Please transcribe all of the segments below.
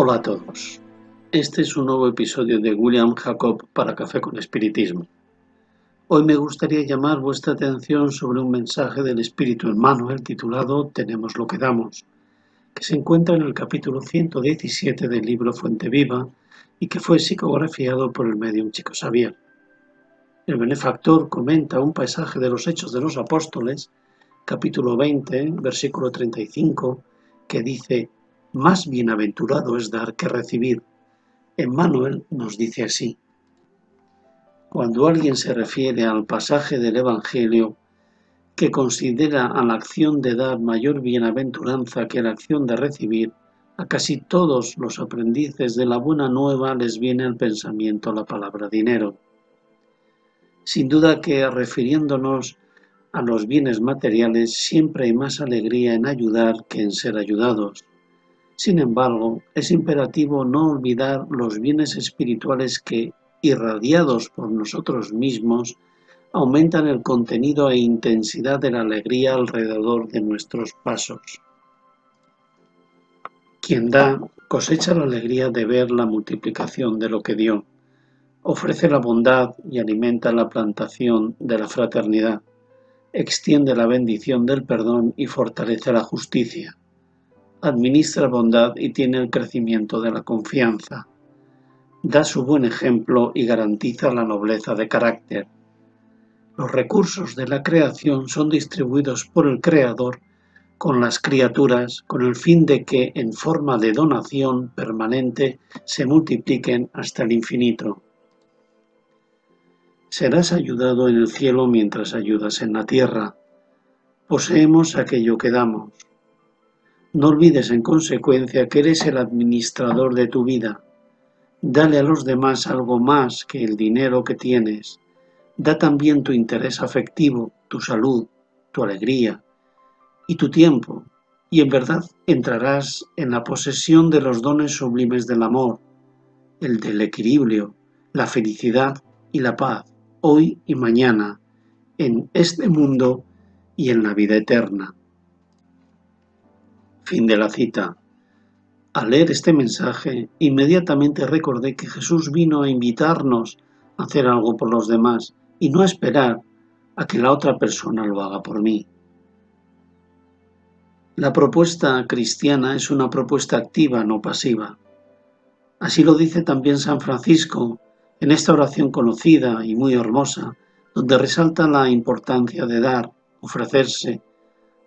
Hola a todos. Este es un nuevo episodio de William Jacob para Café con Espiritismo. Hoy me gustaría llamar vuestra atención sobre un mensaje del Espíritu Emmanuel titulado Tenemos lo que damos, que se encuentra en el capítulo 117 del libro Fuente Viva y que fue psicografiado por el medium Chico Xavier. El benefactor comenta un pasaje de los Hechos de los Apóstoles, capítulo 20, versículo 35, que dice más bienaventurado es dar que recibir. Emmanuel nos dice así. Cuando alguien se refiere al pasaje del Evangelio que considera a la acción de dar mayor bienaventuranza que la acción de recibir, a casi todos los aprendices de la buena nueva les viene al pensamiento la palabra dinero. Sin duda que refiriéndonos a los bienes materiales siempre hay más alegría en ayudar que en ser ayudados. Sin embargo, es imperativo no olvidar los bienes espirituales que, irradiados por nosotros mismos, aumentan el contenido e intensidad de la alegría alrededor de nuestros pasos. Quien da cosecha la alegría de ver la multiplicación de lo que dio, ofrece la bondad y alimenta la plantación de la fraternidad, extiende la bendición del perdón y fortalece la justicia administra bondad y tiene el crecimiento de la confianza. Da su buen ejemplo y garantiza la nobleza de carácter. Los recursos de la creación son distribuidos por el Creador con las criaturas con el fin de que en forma de donación permanente se multipliquen hasta el infinito. Serás ayudado en el cielo mientras ayudas en la tierra. Poseemos aquello que damos. No olvides en consecuencia que eres el administrador de tu vida. Dale a los demás algo más que el dinero que tienes. Da también tu interés afectivo, tu salud, tu alegría y tu tiempo, y en verdad entrarás en la posesión de los dones sublimes del amor, el del equilibrio, la felicidad y la paz, hoy y mañana, en este mundo y en la vida eterna. Fin de la cita. Al leer este mensaje, inmediatamente recordé que Jesús vino a invitarnos a hacer algo por los demás y no a esperar a que la otra persona lo haga por mí. La propuesta cristiana es una propuesta activa, no pasiva. Así lo dice también San Francisco en esta oración conocida y muy hermosa, donde resalta la importancia de dar, ofrecerse,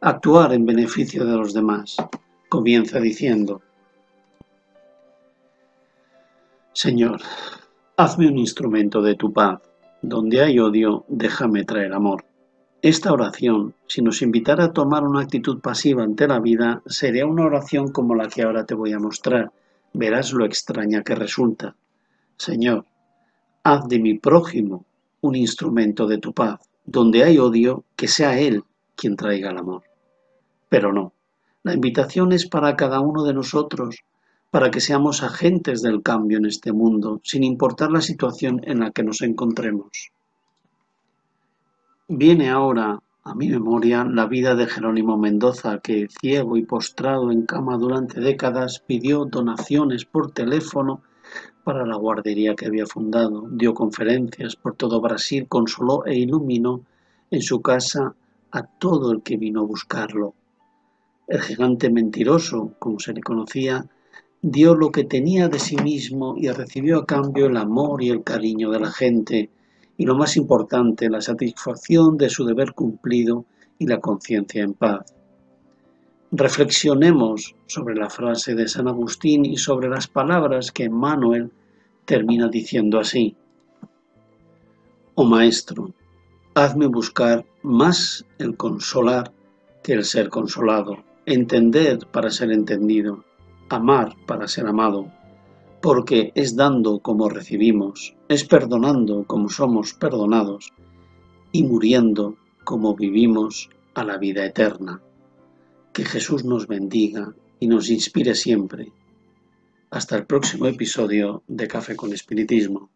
actuar en beneficio de los demás. Comienza diciendo, Señor, hazme un instrumento de tu paz. Donde hay odio, déjame traer amor. Esta oración, si nos invitara a tomar una actitud pasiva ante la vida, sería una oración como la que ahora te voy a mostrar. Verás lo extraña que resulta. Señor, haz de mi prójimo un instrumento de tu paz. Donde hay odio, que sea Él quien traiga el amor. Pero no, la invitación es para cada uno de nosotros, para que seamos agentes del cambio en este mundo, sin importar la situación en la que nos encontremos. Viene ahora a mi memoria la vida de Jerónimo Mendoza, que, ciego y postrado en cama durante décadas, pidió donaciones por teléfono para la guardería que había fundado, dio conferencias por todo Brasil, consoló e iluminó en su casa a todo el que vino a buscarlo. El gigante mentiroso, como se le conocía, dio lo que tenía de sí mismo y recibió a cambio el amor y el cariño de la gente, y lo más importante, la satisfacción de su deber cumplido y la conciencia en paz. Reflexionemos sobre la frase de San Agustín y sobre las palabras que Manuel termina diciendo así. Oh Maestro, hazme buscar más el consolar que el ser consolado entender para ser entendido, amar para ser amado, porque es dando como recibimos, es perdonando como somos perdonados y muriendo como vivimos a la vida eterna. Que Jesús nos bendiga y nos inspire siempre. Hasta el próximo episodio de Café con Espiritismo.